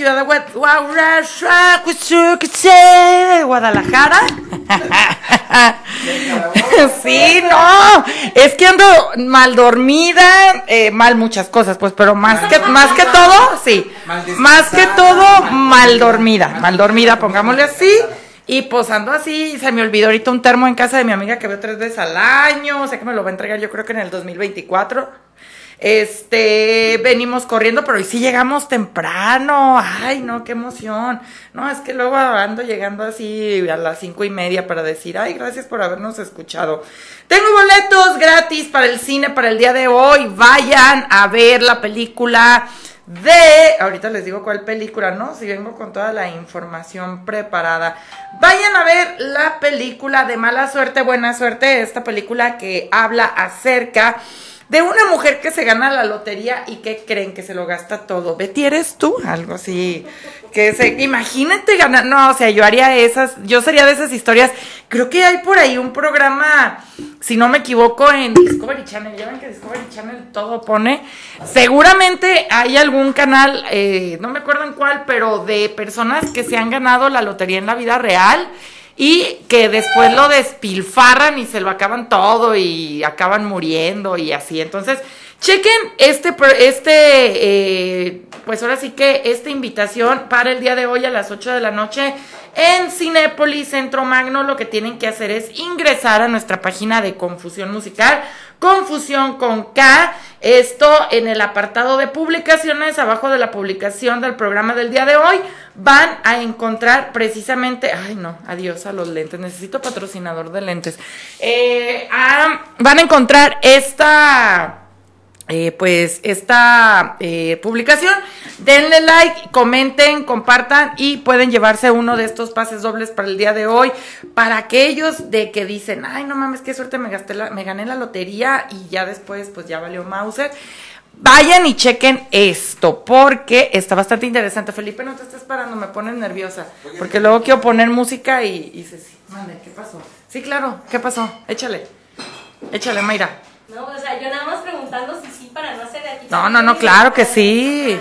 Ciudad de Gua- Guadalajara. sí, no, es que ando mal dormida, eh, mal muchas cosas, pues, pero más que más que todo, sí, más que todo mal dormida, mal dormida, pongámosle así. Y pues ando así, se me olvidó ahorita un termo en casa de mi amiga que veo tres veces al año, o sea que me lo va a entregar yo creo que en el 2024. Este, venimos corriendo, pero hoy sí llegamos temprano. Ay, no, qué emoción. No, es que luego ando llegando así a las cinco y media para decir, ay, gracias por habernos escuchado. Tengo boletos gratis para el cine para el día de hoy. Vayan a ver la película de, ahorita les digo cuál película, ¿no? Si vengo con toda la información preparada. Vayan a ver la película de mala suerte, buena suerte, esta película que habla acerca de una mujer que se gana la lotería y que creen que se lo gasta todo. Betty, ¿eres tú? Algo así. Que se, imagínate ganar, no, o sea, yo haría esas, yo sería de esas historias. Creo que hay por ahí un programa, si no me equivoco, en Discovery Channel. Ya ven que Discovery Channel todo pone. Seguramente hay algún canal, eh, no me acuerdo en cuál, pero de personas que se han ganado la lotería en la vida real y que después lo despilfarran y se lo acaban todo y acaban muriendo y así. Entonces, chequen este, este eh, pues ahora sí que esta invitación para el día de hoy a las 8 de la noche en Cinépolis Centro Magno. Lo que tienen que hacer es ingresar a nuestra página de Confusión Musical, Confusión con K. Esto en el apartado de publicaciones, abajo de la publicación del programa del día de hoy, van a encontrar precisamente, ay no, adiós a los lentes, necesito patrocinador de lentes. Eh, ah, van a encontrar esta eh, pues esta eh, publicación. Denle like, comenten, compartan y pueden llevarse uno de estos pases dobles para el día de hoy. Para aquellos de que dicen, ay, no mames, qué suerte me, gasté la, me gané la lotería y ya después, pues ya valió Mauser. Vayan y chequen esto, porque está bastante interesante. Felipe, no te estés parando, me pones nerviosa. Porque luego quiero poner música y, y dices, sí, mande, ¿qué pasó? Sí, claro, ¿qué pasó? Échale. Échale, Mayra. No, o sea, yo nada más preguntando si sí para no hacer de aquí. No, no, no, claro que sí.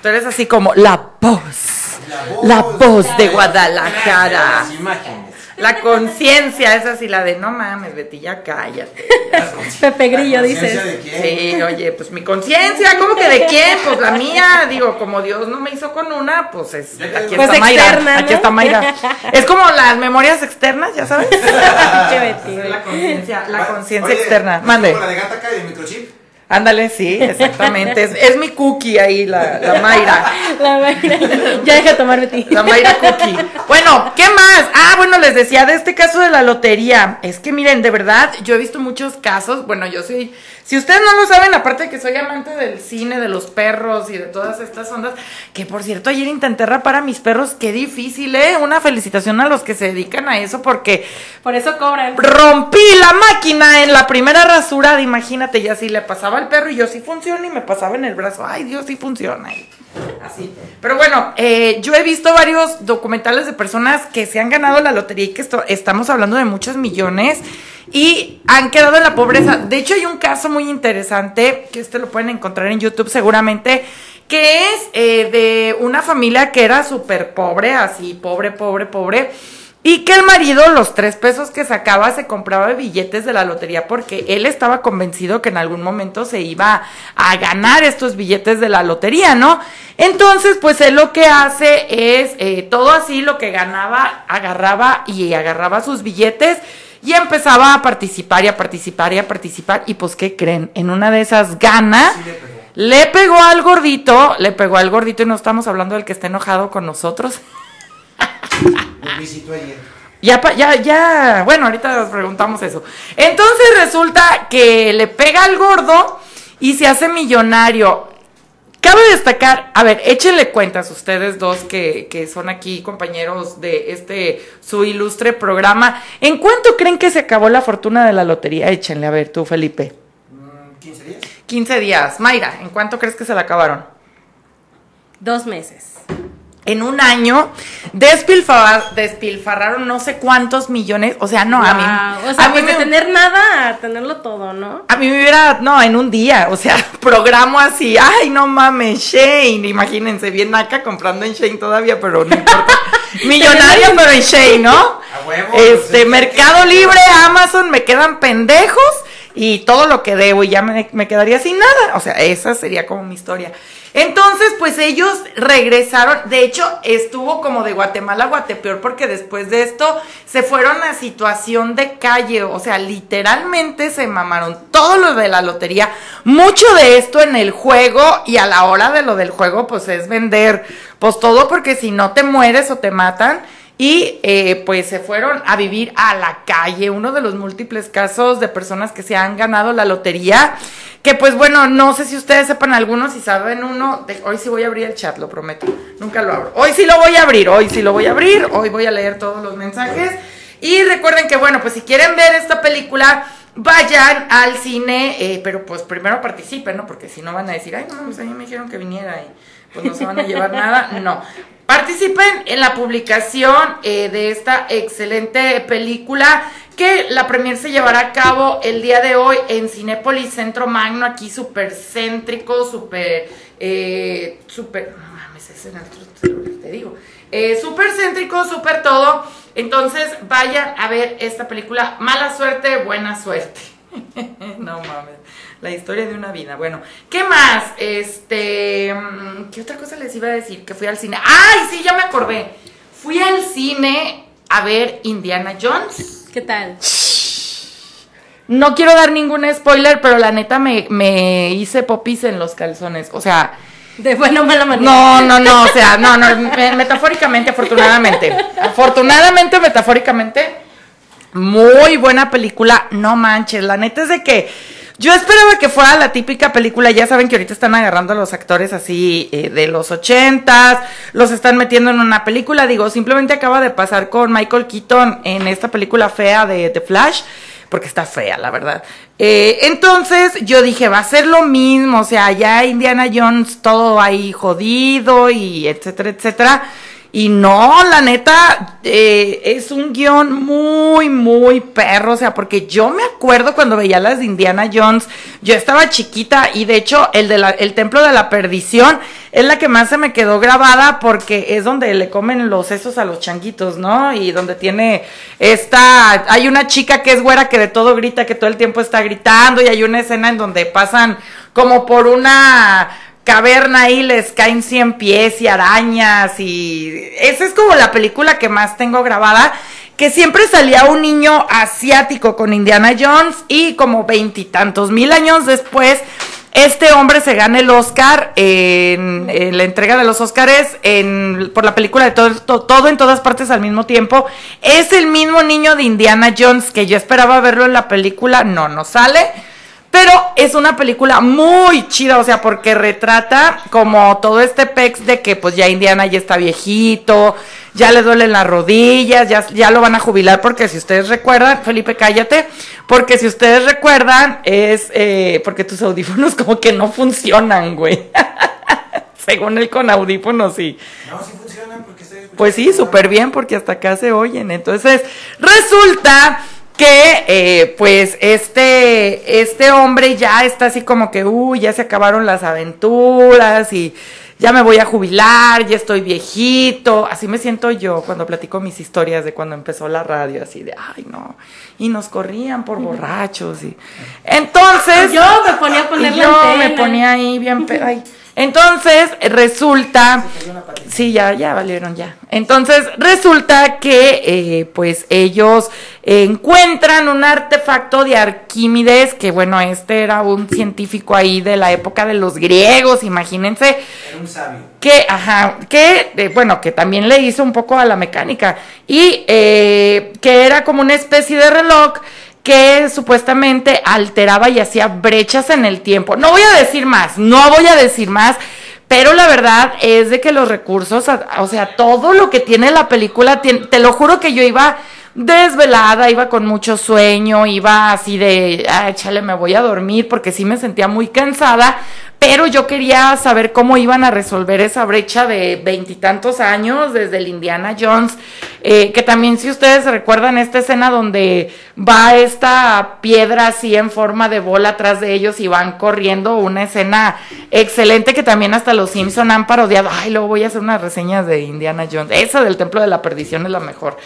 Tú eres así como la voz, la voz de Guadalajara. Las imágenes. La conciencia, esa sí, la de no mames, Betty, ya cállate. Pepe Grillo ¿La conciencia dices. de quién? Sí, oye, pues mi conciencia, ¿cómo que de quién? Pues la mía, digo, como Dios no me hizo con una, pues es, aquí Pues está Mayra, externa, aquí está Mayra. Es como las memorias externas, ya sabes. Qué Betty. Es la conciencia, la Va- conciencia externa. ¿es Mande. la de Gata Kai de microchip? Ándale, sí, exactamente. Es, es mi cookie ahí, la, la Mayra. La Mayra. Ya deja de tomar Betty. La Mayra Cookie. Bueno, ¿qué más? Ah, bueno, les decía de este caso de la lotería. Es que miren, de verdad, yo he visto muchos casos. Bueno, yo soy. Si ustedes no lo saben, aparte de que soy amante del cine, de los perros y de todas estas ondas, que por cierto, ayer intenté rapar a mis perros. Qué difícil, ¿eh? Una felicitación a los que se dedican a eso, porque Por eso cobran. rompí la máquina en la primera rasurada. Imagínate, ya así le pasaba perro y yo sí funciona y me pasaba en el brazo. Ay, Dios, sí funciona. Así. Pero bueno, eh, yo he visto varios documentales de personas que se han ganado la lotería y que esto- estamos hablando de muchos millones y han quedado en la pobreza. De hecho, hay un caso muy interesante que este lo pueden encontrar en YouTube seguramente que es eh, de una familia que era súper pobre, así, pobre, pobre, pobre. Y que el marido los tres pesos que sacaba se compraba billetes de la lotería porque él estaba convencido que en algún momento se iba a ganar estos billetes de la lotería, ¿no? Entonces, pues él lo que hace es eh, todo así, lo que ganaba, agarraba y agarraba sus billetes y empezaba a participar y a participar y a participar. Y pues, ¿qué creen? En una de esas ganas. le, pegó. al gordito, le pegó al gordito y no estamos hablando del que está enojado con nosotros. Ya, ya, ya, bueno, ahorita nos preguntamos eso. Entonces resulta que le pega al gordo y se hace millonario. Cabe destacar, a ver, échenle cuentas ustedes dos que, que, son aquí compañeros de este su ilustre programa. ¿En cuánto creen que se acabó la fortuna de la lotería? Échenle, a ver, tú, Felipe. 15 mm, días. 15 días. Mayra, ¿en cuánto crees que se la acabaron? Dos meses en un año despilfarraron no sé cuántos millones, o sea, no, a mí... O sea, a mí pues de tener nada a tenerlo todo, ¿no? A mí me hubiera, no, en un día, o sea, programo así, ay, no mames, Shane, imagínense, bien acá comprando en Shane todavía, pero no importa. Millonario, pero en Shane, ¿no? A huevo, este, Mercado Libre, Amazon, me quedan pendejos y todo lo que debo y ya me, me quedaría sin nada. O sea, esa sería como mi historia. Entonces, pues ellos regresaron, de hecho, estuvo como de Guatemala a Guatepeor porque después de esto se fueron a situación de calle, o sea, literalmente se mamaron todo lo de la lotería, mucho de esto en el juego y a la hora de lo del juego, pues es vender, pues todo porque si no te mueres o te matan y eh, pues se fueron a vivir a la calle, uno de los múltiples casos de personas que se han ganado la lotería, que pues bueno, no sé si ustedes sepan algunos, si saben uno, hoy sí voy a abrir el chat, lo prometo, nunca lo abro, hoy sí lo voy a abrir, hoy sí lo voy a abrir, hoy voy a leer todos los mensajes y recuerden que bueno, pues si quieren ver esta película, vayan al cine, eh, pero pues primero participen, ¿no? Porque si no van a decir, ay, no, pues a mí me dijeron que viniera y pues no se van a llevar nada, no. Participen en la publicación eh, de esta excelente película que la premier se llevará a cabo el día de hoy en Cinépolis Centro Magno, aquí súper céntrico, súper, eh, no mames, es en el te digo, eh, súper céntrico, súper todo. Entonces vayan a ver esta película, mala suerte, buena suerte. no mames la historia de una vida. Bueno, ¿qué más? Este, mm, ¿qué otra cosa les iba a decir? Que fui al cine. ¡Ay, sí, ya me acordé! Fui al cine a ver Indiana Jones. ¿Qué tal? No quiero dar ningún spoiler, pero la neta me, me hice popis en los calzones. O sea, de buena o mala manera. No, no, no, o sea, no, no, metafóricamente, afortunadamente. Afortunadamente, metafóricamente, muy buena película, no manches. La neta es de que yo esperaba que fuera la típica película, ya saben que ahorita están agarrando a los actores así eh, de los ochentas, los están metiendo en una película, digo, simplemente acaba de pasar con Michael Keaton en esta película fea de The Flash, porque está fea, la verdad. Eh, entonces yo dije, va a ser lo mismo, o sea, ya Indiana Jones todo ahí jodido y etcétera, etcétera. Y no, la neta, eh, es un guion muy, muy perro. O sea, porque yo me acuerdo cuando veía las de Indiana Jones, yo estaba chiquita y de hecho el, de la, el Templo de la Perdición es la que más se me quedó grabada porque es donde le comen los sesos a los changuitos, ¿no? Y donde tiene esta, hay una chica que es güera que de todo grita, que todo el tiempo está gritando y hay una escena en donde pasan como por una caverna ahí les caen 100 pies y arañas y esa es como la película que más tengo grabada que siempre salía un niño asiático con Indiana Jones y como veintitantos mil años después este hombre se gana el Oscar en, la entrega de los Oscars en, por la película de todo, todo en todas partes al mismo tiempo. Es el mismo niño de Indiana Jones que yo esperaba verlo en la película. No, no sale. Es una película muy chida, o sea, porque retrata como todo este pex de que pues ya Indiana ya está viejito, ya le duelen las rodillas, ya, ya lo van a jubilar, porque si ustedes recuerdan, Felipe, cállate, porque si ustedes recuerdan, es eh, porque tus audífonos como que no funcionan, güey. Según él con audífonos, sí. No, sí funcionan porque Pues sí, súper bien, porque hasta acá se oyen. Entonces, resulta que eh, pues este, este hombre ya está así como que, uy, ya se acabaron las aventuras y ya me voy a jubilar, ya estoy viejito. Así me siento yo cuando platico mis historias de cuando empezó la radio, así de, ay, no. Y nos corrían por borrachos. Y... Entonces. Yo me ponía a poner y la yo antena. me ponía ahí bien. ay. Entonces resulta. Sí, ya, ya valieron ya. Entonces resulta que, eh, pues ellos encuentran un artefacto de Arquímedes, que bueno, este era un científico ahí de la época de los griegos, imagínense Era un sabio. que, ajá, que, eh, bueno, que también le hizo un poco a la mecánica y eh, que era como una especie de reloj que supuestamente alteraba y hacía brechas en el tiempo. No voy a decir más, no voy a decir más, pero la verdad es de que los recursos, o sea, todo lo que tiene la película, te lo juro que yo iba desvelada, iba con mucho sueño, iba así de, ah, échale, me voy a dormir porque sí me sentía muy cansada, pero yo quería saber cómo iban a resolver esa brecha de veintitantos años desde el Indiana Jones, eh, que también si ustedes recuerdan esta escena donde va esta piedra así en forma de bola atrás de ellos y van corriendo, una escena excelente que también hasta los Simpson han parodiado, ay, luego voy a hacer unas reseñas de Indiana Jones, esa del Templo de la Perdición es la mejor.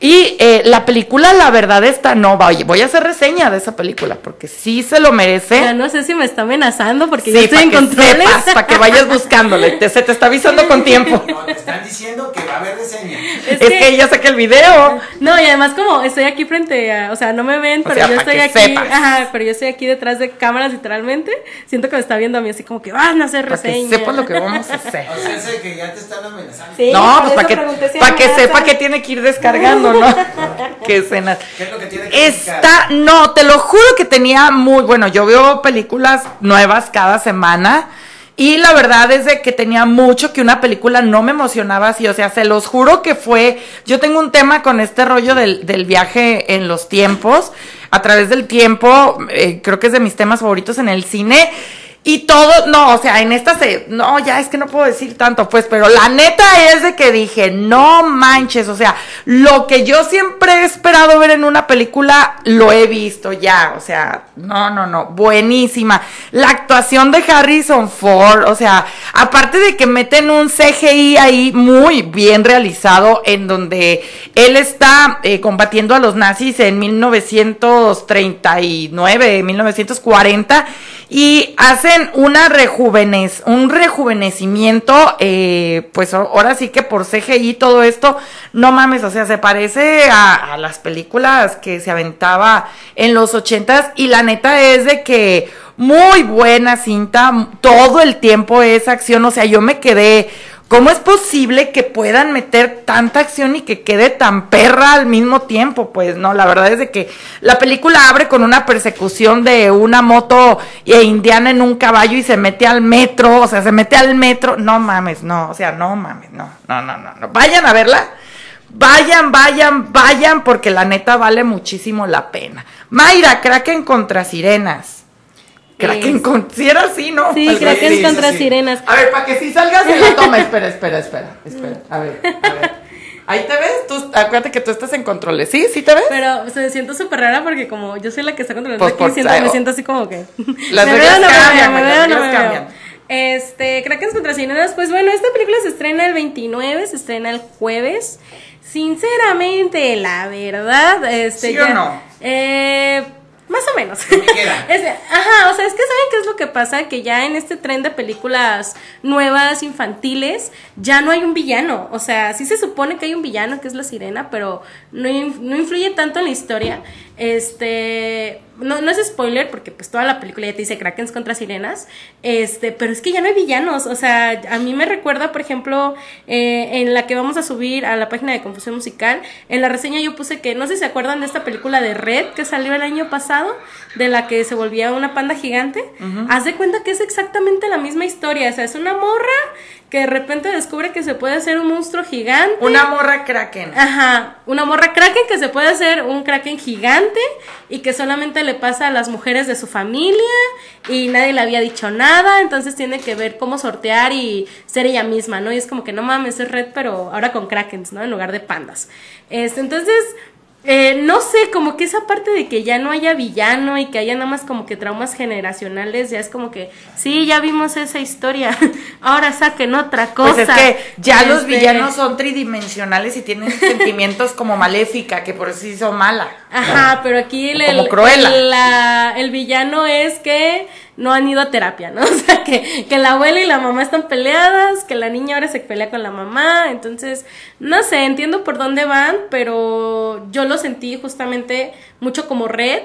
Y eh, la película, la verdad, está no, voy, voy a hacer reseña de esa película, porque sí se lo merece. Ya no sé si me está amenazando porque Sí, yo estoy para en que sepas, para que vayas buscándole, te- se te está avisando con tiempo. No, te están diciendo que va a haber reseña. Es, que, ya saqué el video. No, y además como estoy aquí frente a, o sea, no me ven, O pero sea, yo estoy que aquí, ajá, pero yo estoy aquí detrás de cámaras literalmente. Siento que me está viendo a mí así como que van a hacer Para que reseña. sepas lo que vamos a hacer. O sea, sé que ya te están amenazando. Sí, No, pues para que, pregunté si pa' que sepa que tiene que ir descargando, ¿no? Qué escenas. ¿Qué es lo que tiene que Está, no, te lo juro que tenía muy, bueno, yo veo películas nuevas cada semana y la verdad es de que tenía mucho que una película no me emocionaba así, o sea, se los juro que fue, yo tengo un tema con este rollo del, del viaje en los tiempos, a través del tiempo, eh, creo que es de mis temas favoritos en el cine. Y todo, no, o sea, en esta se, no, ya es que no puedo decir tanto, pues, pero la neta es de que dije, no manches, o sea, lo que yo siempre he esperado ver en una película, lo he visto ya, o sea, no, no, no, buenísima. La actuación de Harrison Ford, o sea, aparte de que meten un CGI ahí muy bien realizado, en donde él está eh, combatiendo a los nazis en 1939, 1940, y una rejuvenez, un rejuvenecimiento, eh, pues ahora sí que por CGI todo esto, no mames, o sea, se parece a, a las películas que se aventaba en los ochentas y la neta es de que muy buena cinta, todo el tiempo es acción, o sea, yo me quedé, ¿cómo es posible que puedan meter tanta acción y que quede tan perra al mismo tiempo? Pues no, la verdad es de que la película abre con una persecución de una moto e indiana en un caballo y se mete al metro, o sea, se mete al metro, no mames, no, o sea, no mames, no, no, no, no, no. vayan a verla. Vayan, vayan, vayan, porque la neta vale muchísimo la pena. Mayra, Kraken contra sirenas. Kraken con... Si era así, ¿no? Sí, Algo así. es contra sí. sirenas. A ver, para que si salgas en la toma. Espera, espera, espera, espera. A ver, a ver. Ahí te ves, tú, acuérdate que tú estás en controles. ¿Sí? ¿Sí te ves? Pero o sea, me siento súper rara porque como yo soy la que está controlando Pues, aquí, siento, me siento así como que... Las ¿Me reglas no cambian? ¿Me las veo no me cambian. Este, Krakens contra Sirenas, pues bueno, esta película se estrena el 29, se estrena el jueves. Sinceramente, la verdad, este... ¿Sí o no? Eh... Más o menos. me queda. Es de- ajá, o sea, es que ¿saben qué es lo que pasa? Que ya en este tren de películas nuevas, infantiles, ya no hay un villano. O sea, sí se supone que hay un villano que es la sirena, pero no, no influye tanto en la historia. Este, no, no es spoiler porque pues toda la película ya te dice Krakens contra sirenas, este, pero es que ya no hay villanos, o sea, a mí me recuerda, por ejemplo, eh, en la que vamos a subir a la página de Confusión Musical, en la reseña yo puse que, no sé si se acuerdan de esta película de Red que salió el año pasado, de la que se volvía una panda gigante, haz de cuenta que es exactamente la misma historia, o sea, es una morra que de repente descubre que se puede hacer un monstruo gigante. Una morra Kraken. Ajá, una morra kraken que se puede hacer un kraken gigante y que solamente le pasa a las mujeres de su familia y nadie le había dicho nada, entonces tiene que ver cómo sortear y ser ella misma, ¿no? Y es como que no mames, es red, pero ahora con krakens, ¿no? En lugar de pandas. Este, entonces, Eh, no sé, como que esa parte de que ya no haya villano y que haya nada más como que traumas generacionales, ya es como que, sí, ya vimos esa historia, ahora saquen otra cosa. Pues es que ya los Este, villanos son tridimensionales y tienen sentimientos como maléfica, que por eso sí son mala. Ajá, pero aquí el, el- la- el villano es que no han ido a terapia, ¿no? O sea, que, que la abuela y la mamá están peleadas, que la niña ahora se pelea con la mamá, entonces, no sé, entiendo por dónde van, pero yo lo sentí justamente mucho como Red,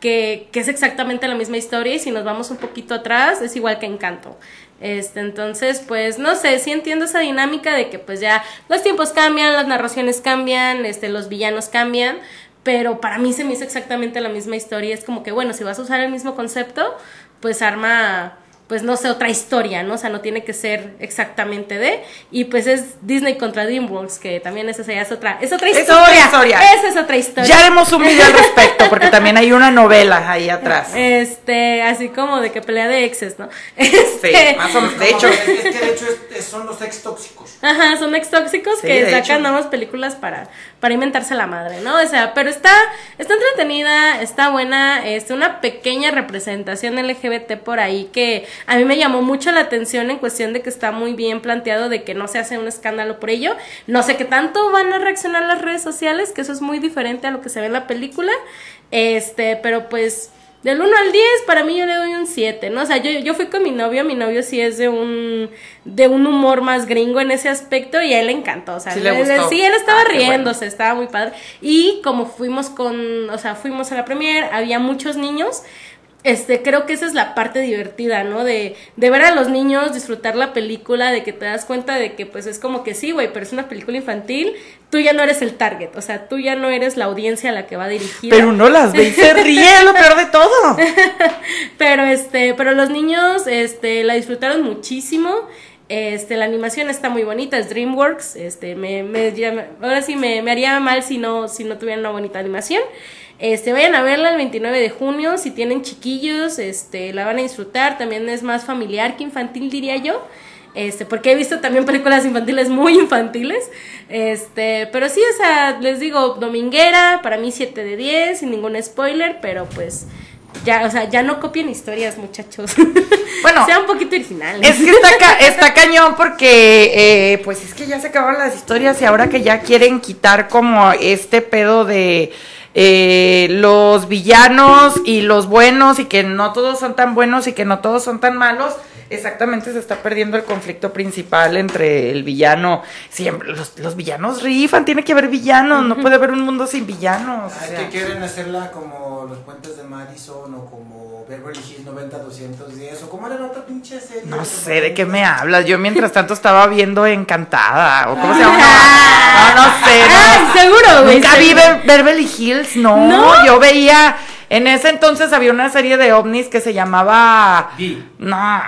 que, que es exactamente la misma historia y si nos vamos un poquito atrás es igual que Encanto. Este, entonces, pues, no sé, sí entiendo esa dinámica de que pues ya los tiempos cambian, las narraciones cambian, este, los villanos cambian, pero para mí se me hizo exactamente la misma historia. Es como que, bueno, si vas a usar el mismo concepto, pues arma, pues no sé, otra historia, ¿no? O sea, no tiene que ser exactamente de. Y pues es Disney contra DreamWorks, que también esa es otra, es otra Es historia. otra historia. Esa es otra historia. Ya haremos un video al respecto, porque también hay una novela ahí atrás. Este, así como de que pelea de exes, ¿no? Sí, Este, más o menos. De hecho, es que de hecho es- es- son los ex tóxicos. Ajá, son ex tóxicos Sí, que sacan nuevas películas para, para inventarse la madre, ¿no? O sea, pero está, está entretenida, está buena, este, una pequeña representación LGBT por ahí que a mí me llamó mucho la atención en cuestión de que está muy bien planteado de que no se hace un escándalo por ello. No sé qué tanto van a reaccionar las redes sociales, que eso es muy diferente a lo que se ve en la película. Este, pero pues del 1 al 10, para mí yo le doy un 7, ¿no? O sea, yo, yo fui con mi novio, mi novio sí es de un, de un humor más gringo en ese aspecto y a él le encantó, o sea, Sí le gustó. sí, él estaba Ah, bueno. riéndose, estaba muy padre. Y como fuimos con, o sea, fuimos a la premier, había muchos niños, este, creo que esa es la parte divertida, ¿no? De, de ver a los niños disfrutar la película, de que te das cuenta de que pues es como que sí, güey, pero es una película infantil, tú ya no eres el target, o sea, tú ya no eres la audiencia a la que va dirigida. pero uno las ve y se ríe, lo peor de todo. Pero este, pero los niños este la disfrutaron muchísimo. Este, la animación está muy bonita, es DreamWorks, este, me, me ahora sí me, me haría mal si no, si no tuviera una bonita animación. Este, vayan a verla el 29 de junio, si tienen chiquillos, este, la van a disfrutar, también es más familiar que infantil, diría yo. Este, porque he visto también películas infantiles muy infantiles. Este, pero sí, o sea, les digo, dominguera, para mí 7 de 10, sin ningún spoiler, pero pues ya, o sea, ya no copien historias, muchachos. Bueno, sea un poquito originales. Es que está, ca- está cañón porque, eh, pues es que ya se acabaron las historias y ahora que ya quieren quitar como este pedo de eh, los villanos y los buenos y que no todos son tan buenos y que no todos son tan malos, exactamente se está perdiendo el conflicto principal entre el villano. Siempre, los, los villanos rifan, tiene que haber villanos, no puede haber un mundo sin villanos. o Ay, sea. que quieren hacerla como los puentes de Madison o como Beverly Hills 90-210 o como era la otra pinche serie. No sé de qué me hablas. Yo mientras tanto estaba viendo Encantada. ¿O cómo se llama? No, no sé. no. Ah, seguro, güey. Nunca vi Beverly Hills, no. ¿No? Yo veía. En ese entonces había una serie de ovnis que se llamaba. No,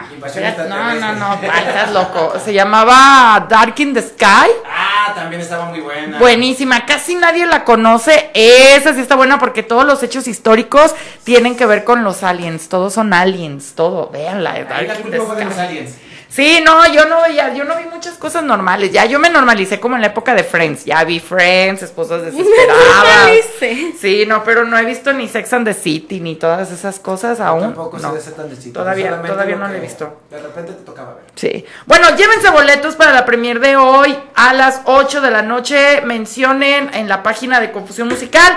no, no, no, estás loco. Se llamaba Dark in the Sky. Ah, también estaba muy buena. Buenísima, casi nadie la conoce. Esa sí está buena porque todos los hechos históricos tienen que ver con los aliens. Todos son aliens, todo. Véanla, Ahí Dark la in the Sky. Sí, no, yo no veía, yo no vi muchas cosas normales. Ya yo me normalicé como en la época de Friends. Ya vi Friends, esposas desesperadas. normalicé. Sí, no, pero no he visto ni Sex and the City ni todas esas cosas aún. Tampoco no. se de ser tan distinto. Todavía- todavía lo no la he visto. De repente te tocaba ver. Sí. Bueno, llévense boletos para la premier de hoy a las 8 de la noche. Mencionen en la página de Confusión Musical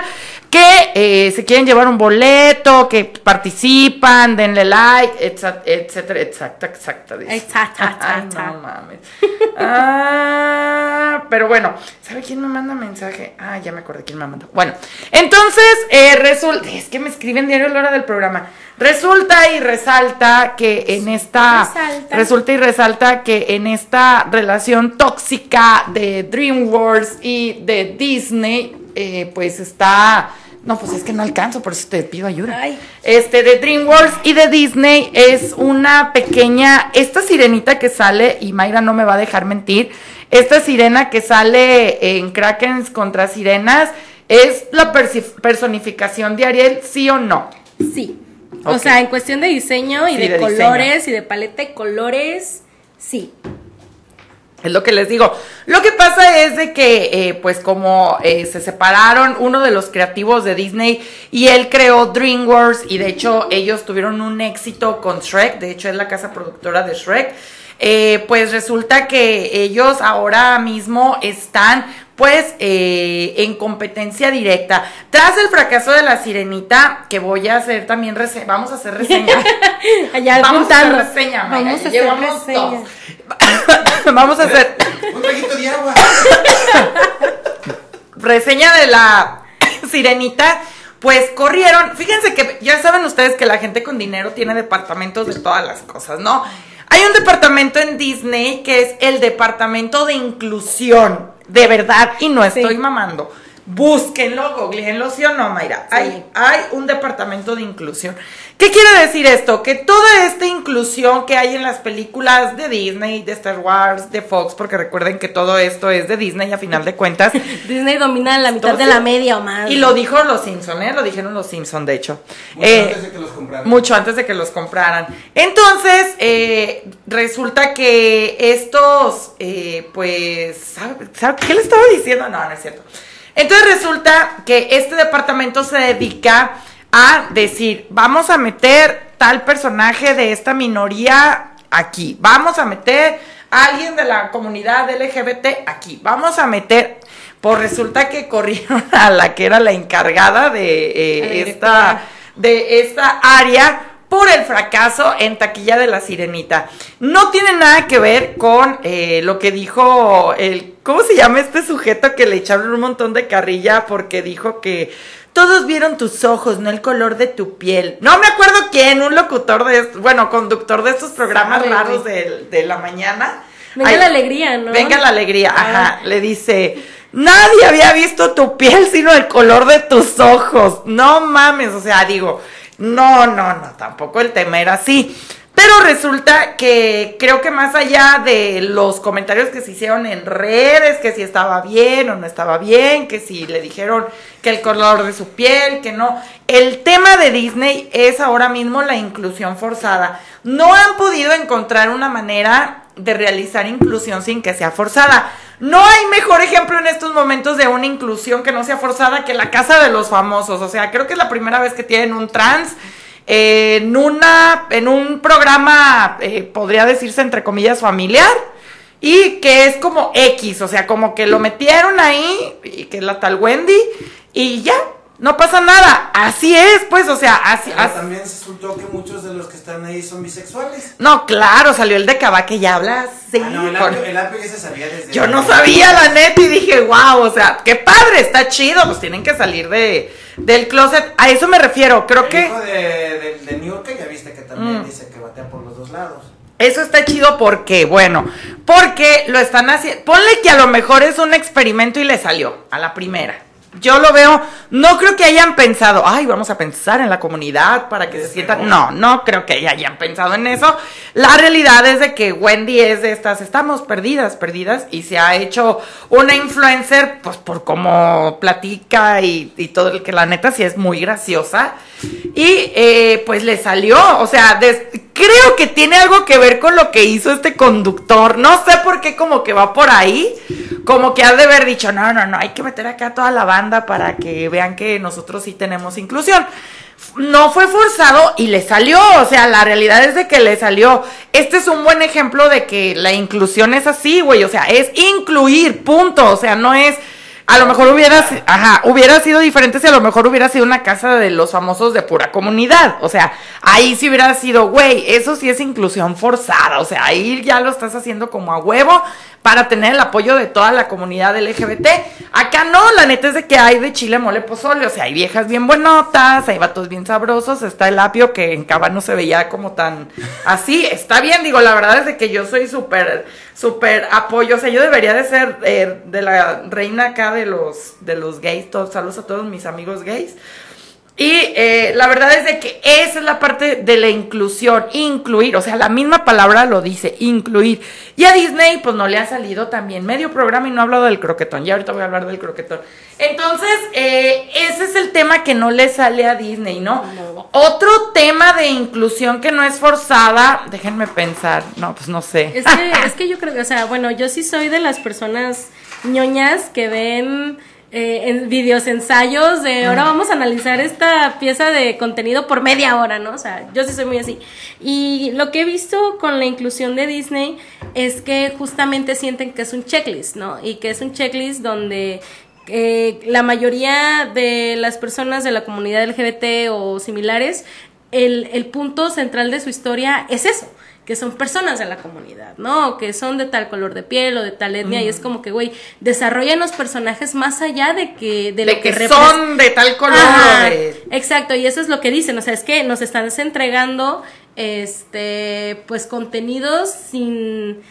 que eh, se quieren llevar un boleto, que participan, denle like, etsa- etcétera, exacta, exacta. no mames. Ah, pero bueno, ¿sabe quién me manda mensaje? Ah, ya me acordé quién me mandó. Bueno, entonces eh, resulta, es que me escriben diario a la hora del programa. Resulta y resalta que en esta Resalta. resulta y resalta que en esta relación tóxica de DreamWorks y de Disney, eh, pues está no, pues es que no alcanzo, por eso te pido ayuda. Ay. Este, de DreamWorks y de Disney es una pequeña, esta sirenita que sale, y Mayra no me va a dejar mentir, esta sirena que sale en Krakens contra sirenas, ¿es la personificación de Ariel, sí o no? Sí. O sea, en cuestión de diseño y Sí, de, de diseño. colores y de paleta de colores, sí. Es lo que les digo. Lo que pasa es de que, eh, pues como eh, se separaron uno de los creativos de Disney y él creó DreamWorks y de hecho ellos tuvieron un éxito con Shrek, de hecho es la casa productora de Shrek, eh, pues resulta que ellos ahora mismo están pues eh, en competencia directa. Tras el fracaso de la sirenita, que voy a hacer también reseña, vamos a hacer reseña. Allá vamos a hacer reseña, Vamos a hacer llevamos reseña. vamos a hacer Un traguito de agua. reseña de la sirenita. Pues corrieron, fíjense que ya saben ustedes que la gente con dinero tiene departamentos de todas las cosas, ¿no? Hay un departamento en Disney que es el departamento de inclusión, de verdad, y no estoy mamando. Búsquenlo, googleenlo, ¿sí o no, Mayra? Hay, hay un departamento de inclusión. ¿Qué quiere decir esto? Que toda esta inclusión que hay en las películas de Disney, de Star Wars, de Fox, porque recuerden que todo esto es de Disney a final de cuentas, Disney domina la mitad de la media o más. y lo dijo los Simpson, ¿eh? Lo dijeron los Simpson, de hecho. Mucho Eh, antes de que los compraran. mucho antes de que los compraran. Entonces, eh, resulta que estos, eh, pues, ¿sabe, sabe qué le estaba diciendo? No, no es cierto. Entonces resulta que este departamento se dedica a decir, vamos a meter tal personaje de esta minoría aquí, vamos a meter a alguien de la comunidad LGBT aquí, vamos a meter, pues resulta que corrieron a la que era la encargada de eh, esta de esta área por el fracaso en taquilla de la sirenita. No tiene nada que ver con eh, lo que dijo el, ¿cómo se llama este sujeto que le echaron un montón de carrilla porque dijo que todos vieron tus ojos, no el color de tu piel? No me acuerdo quién, un locutor de, bueno, conductor de estos programas Sabe, raros de, de la mañana. Venga Ay, la alegría, ¿no? Venga la alegría, Ah. ajá. Le dice, nadie había visto tu piel sino el color de tus ojos. No mames, o sea, digo, no, no, no, tampoco el tema era así. Pero resulta que creo que más allá de los comentarios que se hicieron en redes, que si estaba bien o no estaba bien, que si le dijeron que el color de su piel, que no, el tema de Disney es ahora mismo la inclusión forzada. No han podido encontrar una manera de realizar inclusión sin que sea forzada. No hay mejor ejemplo en estos momentos de una inclusión que no sea forzada que la casa de los famosos. O sea, creo que es la primera vez que tienen un trans en una en un programa eh, podría decirse entre comillas familiar y que es como X, o sea, como que lo metieron ahí y que es la tal Wendy y ya, no pasa nada. Así es, pues, o sea, así, Pero así- también resultó que muchos de los que están ahí son bisexuales. No, claro, salió el de que ya habla así. ah, no, el con- apio, el apio ya se sabía desde. Yo no sabía, la neta, y dije, wow, o sea, qué padre, está chido, pues tienen que salir de, del closet. A eso me refiero, creo El que hijo de, de, de New York ya viste que también Mm. dice que batea por los dos lados. eso está chido porque, bueno, porque lo están haciendo. Ponle que a lo mejor es un experimento y le salió a la primera. Yo lo veo, no creo que hayan pensado, ay, vamos a pensar en la comunidad para que se sientan. No, no creo que hayan pensado en eso. La realidad es de que Wendy es de estas, estamos perdidas, perdidas, y se ha hecho una influencer, pues por cómo platica y, y todo el que la neta sí es muy graciosa. Y eh, pues le salió, o sea, creo que tiene algo que ver con lo que hizo este conductor. No sé por qué como que va por ahí, como que ha de haber dicho, no, no, no, hay que meter acá toda la banda para que vean que nosotros sí tenemos inclusión. No fue forzado y le salió, o sea, la realidad es de que le salió. Este es un buen ejemplo de que la inclusión es así, güey, o sea, es incluir, punto, o sea, no es... A lo mejor hubiera, ajá, hubiera sido diferente si a lo mejor hubiera sido una casa de los famosos de pura comunidad. O sea, ahí sí hubiera sido, güey, eso sí es inclusión forzada. O sea, ahí ya lo estás haciendo como a huevo para tener el apoyo de toda la comunidad LGBT. Acá no, la neta es de que hay de chile mole pozole. O sea, hay viejas bien buenotas, hay vatos bien sabrosos. Está el apio que en Cava no se veía como tan así. Está bien, digo, la verdad es de que yo soy súper, súper apoyo. O sea, yo debería de ser eh, de la reina acá de los, de los gays. Todos, saludos a todos mis amigos gays. Y eh, la verdad es de que esa es la parte de la inclusión, incluir, o sea, la misma palabra lo dice, incluir. Y a Disney, pues no le ha salido también medio programa y no he hablado del croquetón. Ya ahorita voy a hablar del croquetón. Entonces, eh, ese es el tema que no le sale a Disney, ¿no? Otro tema de inclusión que no es forzada, déjenme pensar, no, pues no sé. Es que, es que yo creo que, o sea, bueno, yo sí soy de las personas ñoñas que ven eh, en videos ensayos de ahora vamos a analizar esta pieza de contenido por media hora, ¿no? O sea, yo sí soy muy así. Y lo que he visto con la inclusión de Disney es que justamente sienten que es un checklist, ¿no? Y que es un checklist donde eh, la mayoría de las personas de la comunidad LGBT o similares, el, el punto central de su historia es eso que son personas de la comunidad, ¿no? Que son de tal color de piel o de tal etnia y es como que, güey, desarrollan los personajes más allá de que de, de lo que, que son de tal color. Ajá, de- Exacto, y eso es lo que dicen, o sea, es que nos están entregando este pues contenidos sin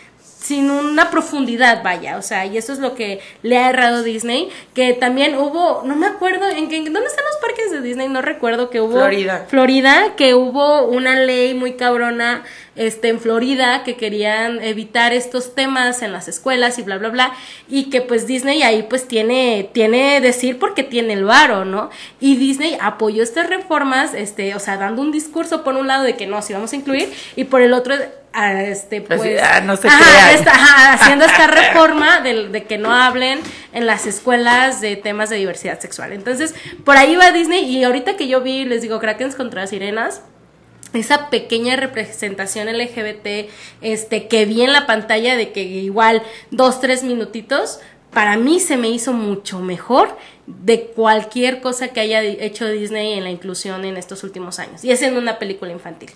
sin una profundidad, vaya, o sea, y eso es lo que le ha errado Disney, que también hubo, no me acuerdo, en que, ¿dónde están los parques de Disney? No recuerdo que hubo... Florida. Florida, que hubo una ley muy cabrona, este, en Florida, que querían evitar estos temas en las escuelas y bla, bla, bla, y que pues Disney ahí pues tiene, tiene decir porque tiene el varo, ¿no? Y Disney apoyó estas reformas, este, o sea, dando un discurso por un lado de que no, sí vamos a incluir, y por el otro, a, este, Pues, ah, no se ajá, crean. esta- ajá, haciendo esta reforma de, de que no hablen en las escuelas de temas de diversidad sexual. Entonces, por ahí va Disney, y ahorita que yo vi, les digo, Krakens contra Sirenas, esa pequeña representación LGBT este que vi en la pantalla de que igual dos tres minutitos para mí se me hizo mucho mejor de cualquier cosa que haya hecho Disney en la inclusión en estos últimos años y es en una película infantil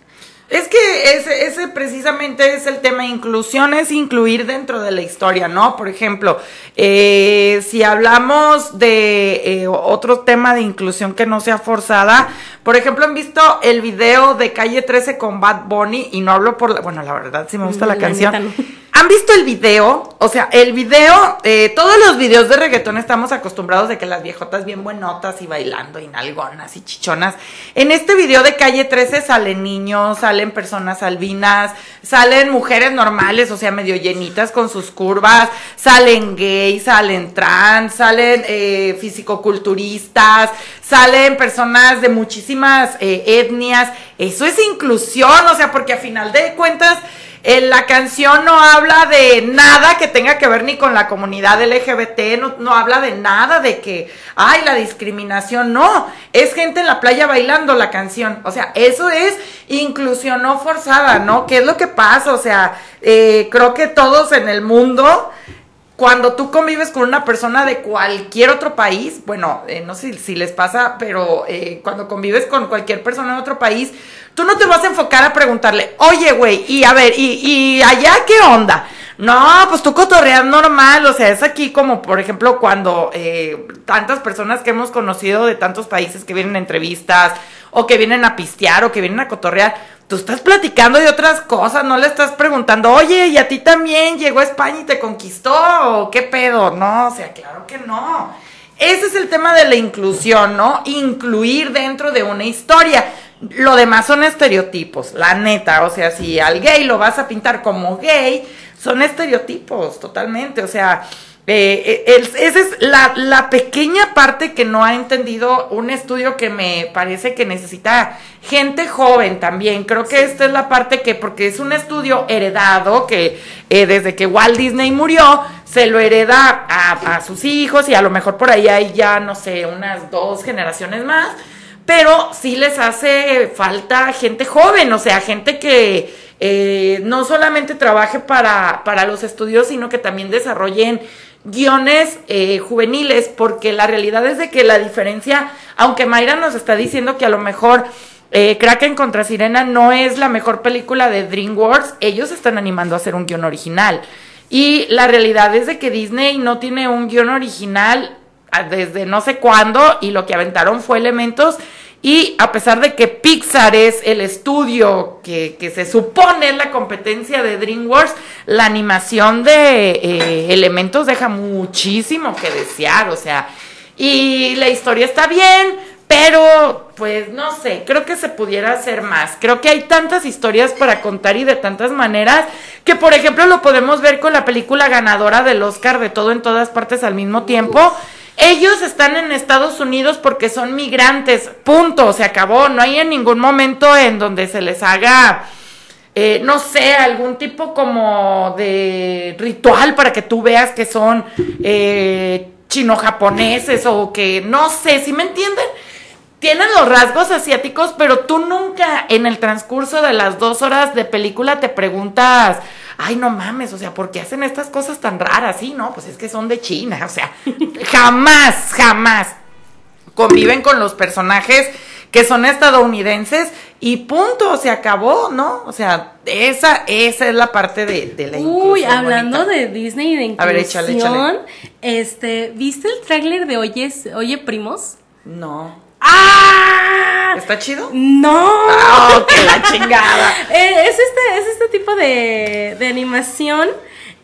Es que ese, ese precisamente es el tema. Inclusión es incluir dentro de la historia, ¿no? Por ejemplo, eh, si hablamos de eh, otro tema de inclusión que no sea forzada, por ejemplo, han visto el video de Calle 13 con Bad Bunny y no hablo por la, bueno, la verdad sí me gusta la, La canción. no. ¿Han visto el video? O sea, el video, eh, todos los videos de reggaetón estamos acostumbrados de que las viejotas bien buenotas y bailando y nalgonas y chichonas. En este video de calle 13 salen niños, salen personas albinas, salen mujeres normales, o sea, medio llenitas con sus curvas, salen gays, salen trans, salen eh, fisicoculturistas, salen personas de muchísimas eh, etnias. Eso es inclusión, o sea, porque a final de cuentas eh, la canción no habla de nada que tenga que ver ni con la comunidad LGBT, no, no habla de nada de que, ay, la discriminación, no, es gente en la playa bailando la canción, o sea, eso es inclusión no forzada, ¿no? ¿Qué es lo que pasa? O sea, eh, creo que todos en el mundo cuando tú convives con una persona de cualquier otro país, bueno, eh, no sé si les pasa, pero eh, cuando convives con cualquier persona de otro país, tú no te vas a enfocar a preguntarle, oye, güey, y a ver, y, allá qué onda? No, pues tú cotorreas normal, o sea, es aquí como, por ejemplo, cuando eh, tantas personas que hemos conocido de tantos países que vienen a entrevistas, o que vienen a pistear, o que vienen a cotorrear, tú estás platicando de otras cosas, no le estás preguntando, oye, ¿y a ti también llegó a España y te conquistó? ¿O qué pedo? No, o sea, claro que no. Ese es el tema de la inclusión, ¿no? Incluir dentro de una historia. Lo demás son estereotipos, la neta. O sea, si al gay lo vas a pintar como gay, son estereotipos, totalmente. O sea, eh, eh, el- esa es la, la pequeña parte que no ha entendido un estudio que me parece que necesita gente joven también. Creo que esta es la parte que, porque es un estudio heredado que eh, desde que Walt Disney murió, se lo hereda a, a sus hijos y a lo mejor por ahí hay ya, no sé, unas dos generaciones más. Pero sí les hace falta gente joven, o sea, gente que eh, no solamente trabaje para, para los estudios, sino que también desarrollen guiones eh, juveniles, porque la realidad es de que la diferencia, aunque Mayra nos está diciendo que a lo mejor eh, Kraken contra Sirena no es la mejor película de DreamWorks, ellos están animando a hacer un guion original. Y la realidad es de que Disney no tiene un guion original ah, desde no sé cuándo y lo que aventaron fue elementos y a pesar de que Pixar es el estudio que, que se supone es la competencia de DreamWorks, la animación de eh, elementos deja muchísimo que desear, o sea, y la historia está bien, Pero, pues no sé, creo que se pudiera hacer más. Creo que hay tantas historias para contar y de tantas maneras que, por ejemplo, lo podemos ver con la película ganadora del Oscar de todo en todas partes al mismo tiempo. Ellos están en Estados Unidos porque son migrantes, punto, se acabó. No hay en ningún momento en donde se les haga, eh, no sé, algún tipo como de ritual para que tú veas que son eh, chino-japoneses o que, no sé, si me entienden? tienen los rasgos asiáticos, pero tú nunca en el transcurso de las dos horas de película te preguntas, ay, no mames, o sea, ¿por qué hacen estas cosas tan raras? Sí, no, pues es que son de China, o sea, jamás, jamás conviven con los personajes que son estadounidenses y punto, se acabó, ¿no? O sea, esa, esa es la parte de, de la Uy, hablando de Disney y de inclusión, A ver, échale, échale. este, ¿viste el tráiler de Oye, Oye Primos? No. ¡Ah! ¿Está chido? No. ¡Oh, qué la chingada! Eh, es este, es este tipo de, de animación.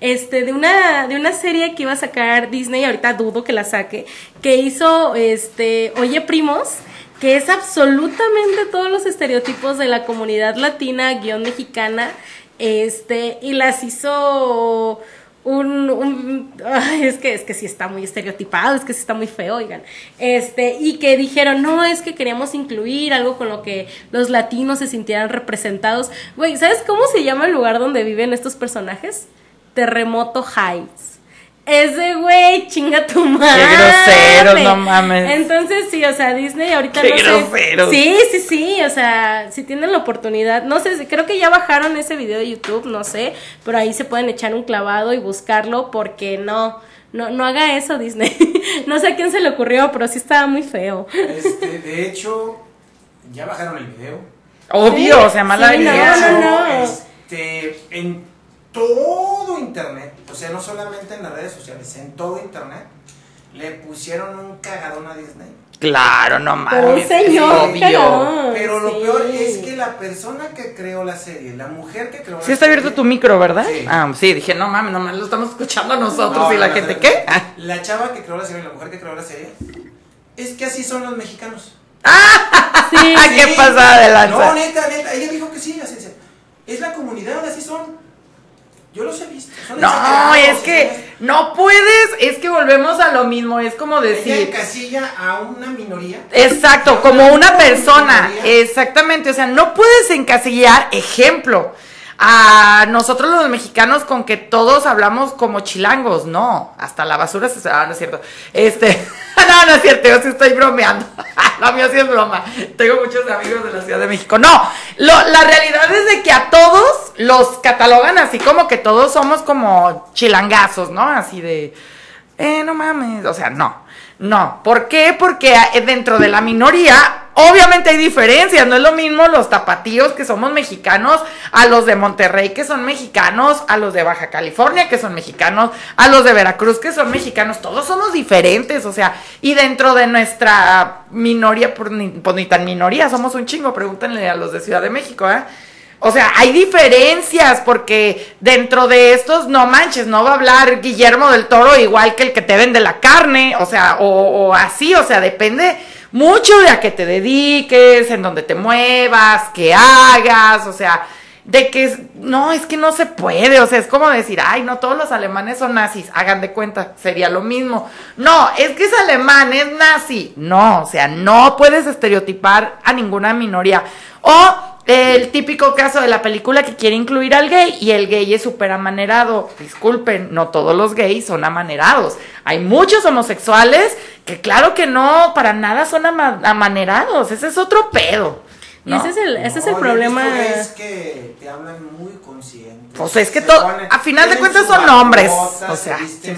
Este, de una, de una serie que iba a sacar Disney, ahorita dudo que la saque, que hizo este, Oye Primos, que es absolutamente todos los estereotipos de la comunidad latina, guion mexicana, este, y las hizo un, un es que es que sí está muy estereotipado, es que sí está muy feo, oigan. Este, y que dijeron, "No, es que queríamos incluir algo con lo que los latinos se sintieran representados." Güey, ¿sabes cómo se llama el lugar donde viven estos personajes? Terremoto Heights. Es de güey, chinga tu madre. Qué groseros, no mames. Entonces, sí, o sea, Disney ahorita Qué no sé. Sí, sí, sí, o sea, si tienen la oportunidad, no sé, creo que ya bajaron ese video de YouTube, no sé, pero ahí se pueden echar un clavado y buscarlo porque no, no, no haga eso Disney. no sé a quién se le ocurrió, pero sí estaba muy feo. Este, de hecho, ya bajaron el video. Obvio, Sí, o sea, mala sí, no, no, no. Este, en todo internet, o sea, no solamente en las redes sociales, en todo internet, le pusieron un cagadón a Disney. Claro, no mames. señor, obvio. Pero lo sí. peor es que la persona que creó la serie, la mujer que creó la Sí está abierto tu micro, ¿verdad? Sí. Ah, sí, dije, no mames, nomás lo estamos escuchando nosotros No, y la no, gente, no, ¿qué? La chava que creó la serie, la mujer que creó la serie, es que así son los mexicanos. Sí, Ah, qué pasada de No, neta, neta, ella dijo que sí, así es. Es la comunidad, así son. Yo los he visto. son No, es que no puedes, es que volvemos a lo mismo, es como Ella decir, encasilla a una minoría. exacto, como una persona, minoría. exactamente, o sea, no puedes encasillar, ejemplo, a nosotros los mexicanos con que todos hablamos como chilangos, no, hasta la basura se ah, no es cierto, este, no, no es cierto, yo sí estoy bromeando, lo mío sí es broma, tengo muchos amigos de la Ciudad de México, no, lo- la realidad es de que a todos los catalogan así como que todos somos como chilangazos, ¿no? Así de, eh, no mames, o sea, no, no, ¿por qué? Porque eh, dentro de la minoría, obviamente hay diferencias, no es lo mismo los tapatíos que somos mexicanos, a los de Monterrey que son mexicanos, a los de Baja California que son mexicanos, a los de Veracruz que son mexicanos, todos somos diferentes, o sea, y dentro de nuestra minoría, pues ni, tan minoría, somos un chingo, pregúntenle a los de Ciudad de México, ¿eh? O sea, hay diferencias porque dentro de estos, no manches, no va a hablar Guillermo del Toro igual que el que te vende la carne, o sea, o, o así, o sea, depende mucho de a qué te dediques, en dónde te muevas, qué hagas, o sea, de que no, es que no se puede, o sea, es como decir, ay, no todos los alemanes son nazis, hagan de cuenta, sería lo mismo. No, es que es alemán, es nazi. No, o sea, no puedes estereotipar a ninguna minoría. O el típico caso de la película que quiere incluir al gay y el gay es súper amanerado. Disculpen, no todos los gays son amanerados. Hay muchos homosexuales que claro que no, para nada son ama- amanerados. Ese es otro pedo. Y ¿no? ese es el, ese es el problema. gays que te hablan muy conscientes. Pues es que todo- a final de cuentas son hombres, o sea, visten,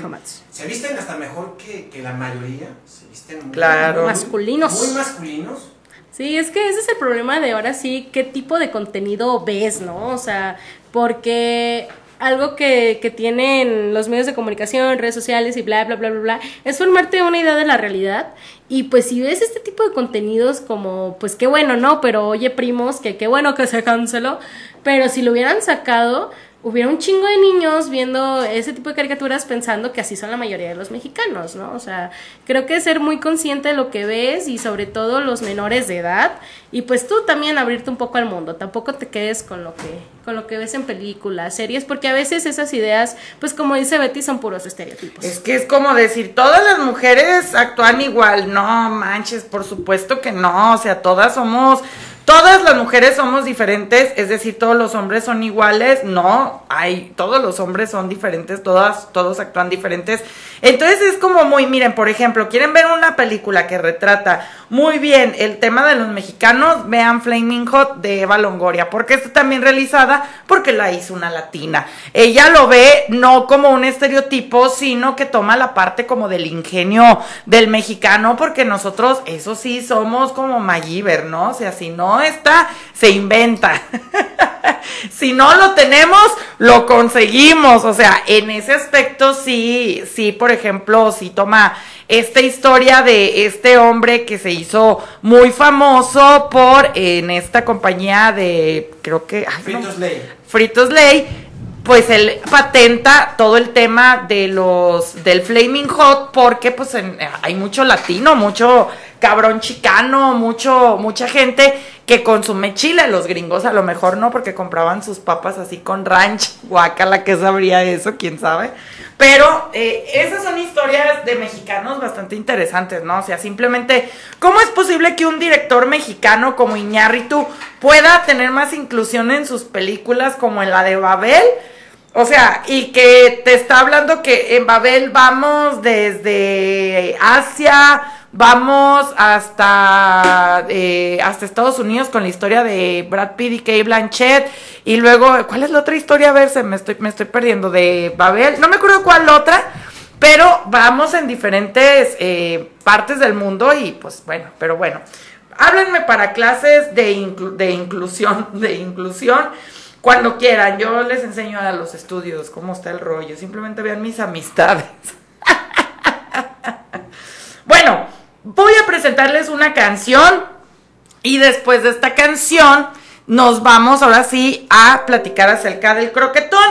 se visten hasta mejor que, que la mayoría. Se visten muy, Claro. muy- Masculinos. Muy masculinos. Sí, es que ese es el problema de ahora sí, qué tipo de contenido ves, ¿no? O sea, porque algo que, que tienen los medios de comunicación, redes sociales y bla, bla, bla, bla, bla, es formarte una idea de la realidad. Y pues si ves este tipo de contenidos como, pues qué bueno, ¿no? Pero oye, primos, que qué bueno que se canceló. Pero si lo hubieran sacado, hubiera un chingo de niños viendo ese tipo de caricaturas pensando que así son la mayoría de los mexicanos, ¿no? O sea, creo que ser muy consciente de lo que ves y sobre todo los menores de edad y pues tú también abrirte un poco al mundo, tampoco te quedes con lo que con lo que ves en películas, series, porque a veces esas ideas, pues como dice Betty, son puros estereotipos. Es que es como decir, todas las mujeres actúan igual, no manches, por supuesto que no, o sea, todas somos Todas las mujeres somos diferentes, es decir, todos los hombres son iguales, no, hay, todos los hombres son diferentes, todas, todos actúan diferentes. Entonces es como muy, miren, por ejemplo, quieren ver una película que retrata muy bien el tema de los mexicanos, vean Flaming Hot de Eva Longoria, porque está también realizada porque la hizo una latina. Ella lo ve no como un estereotipo, sino que toma la parte como del ingenio del mexicano, porque nosotros, eso sí, somos como MacGyver, ¿no? O sea, si no está, se inventa. si no lo tenemos, lo conseguimos. O sea, en ese aspecto sí, sí, por ejemplo, si toma esta historia de este hombre que se hizo muy famoso por en esta compañía de, creo que... Fritos Ley. Fritos Ley pues él patenta todo el tema de los del flaming hot porque pues hay mucho latino, mucho cabrón chicano, mucho mucha gente que consume chile, los gringos a lo mejor no porque compraban sus papas así con ranch, guacala que sabría eso, quién sabe. Pero eh, esas son historias de mexicanos bastante interesantes, ¿no? O sea, simplemente, ¿cómo es posible que un director mexicano como Iñárritu pueda tener más inclusión en sus películas como en la de Babel? O sea, y que te está hablando que en Babel vamos desde Asia, vamos hasta, eh, hasta Estados Unidos con la historia de Brad Pitt y Kate Blanchett. Y luego, ¿cuál es la otra historia? A ver, se me estoy, me estoy perdiendo. De Babel, no me acuerdo cuál otra. Pero vamos en diferentes eh, partes del mundo y pues bueno, pero bueno. Háblenme para clases de, de inclusión, de inclusión cuando quieran, yo les enseño a los estudios cómo está el rollo. Simplemente vean mis amistades. bueno, voy a presentarles una canción y después de esta canción nos vamos ahora sí a platicar acerca del croquetón.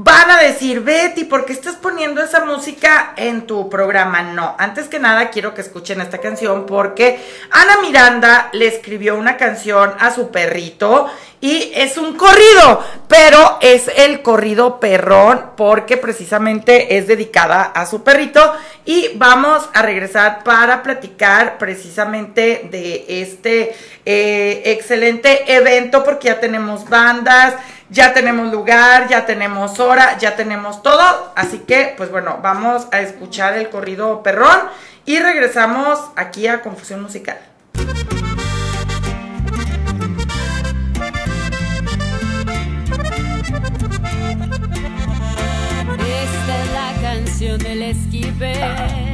Van a decir, Betty, ¿por qué estás poniendo esa música en tu programa? No, antes que nada quiero que escuchen esta canción porque Ana Miranda le escribió una canción a su perrito y es un corrido, pero es el corrido perrón porque precisamente es dedicada a su perrito y vamos a regresar para platicar precisamente de este eh, excelente evento porque ya tenemos bandas ya tenemos lugar, ya tenemos hora, ya tenemos todo. Así que, pues bueno, vamos a escuchar el corrido perrón y regresamos aquí a Confusión Musical. Esta es la canción del esquive,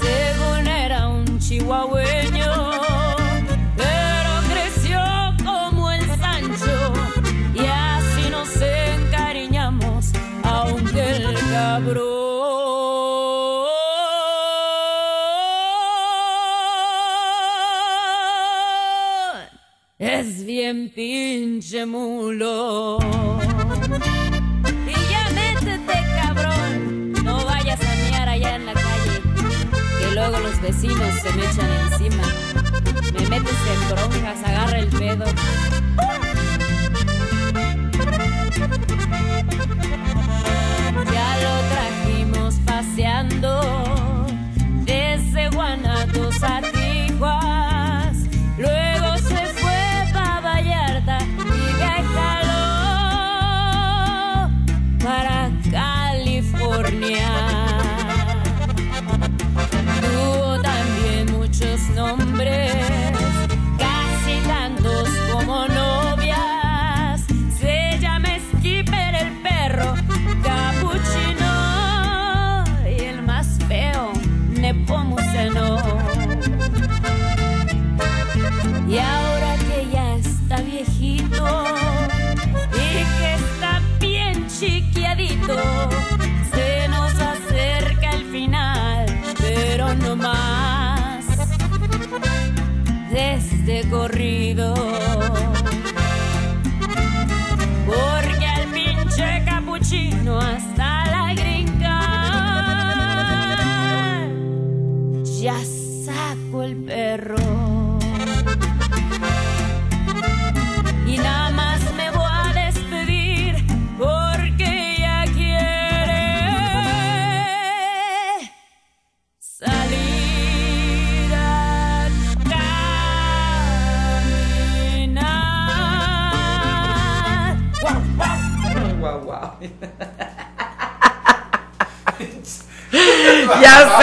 Según era un chihuahueño, pero creció como el Sancho. Y así nos encariñamos, aunque el cabrón es bien pinche mulo. Vecinos se me echan encima. Me metes en broncas, agarra el pedo.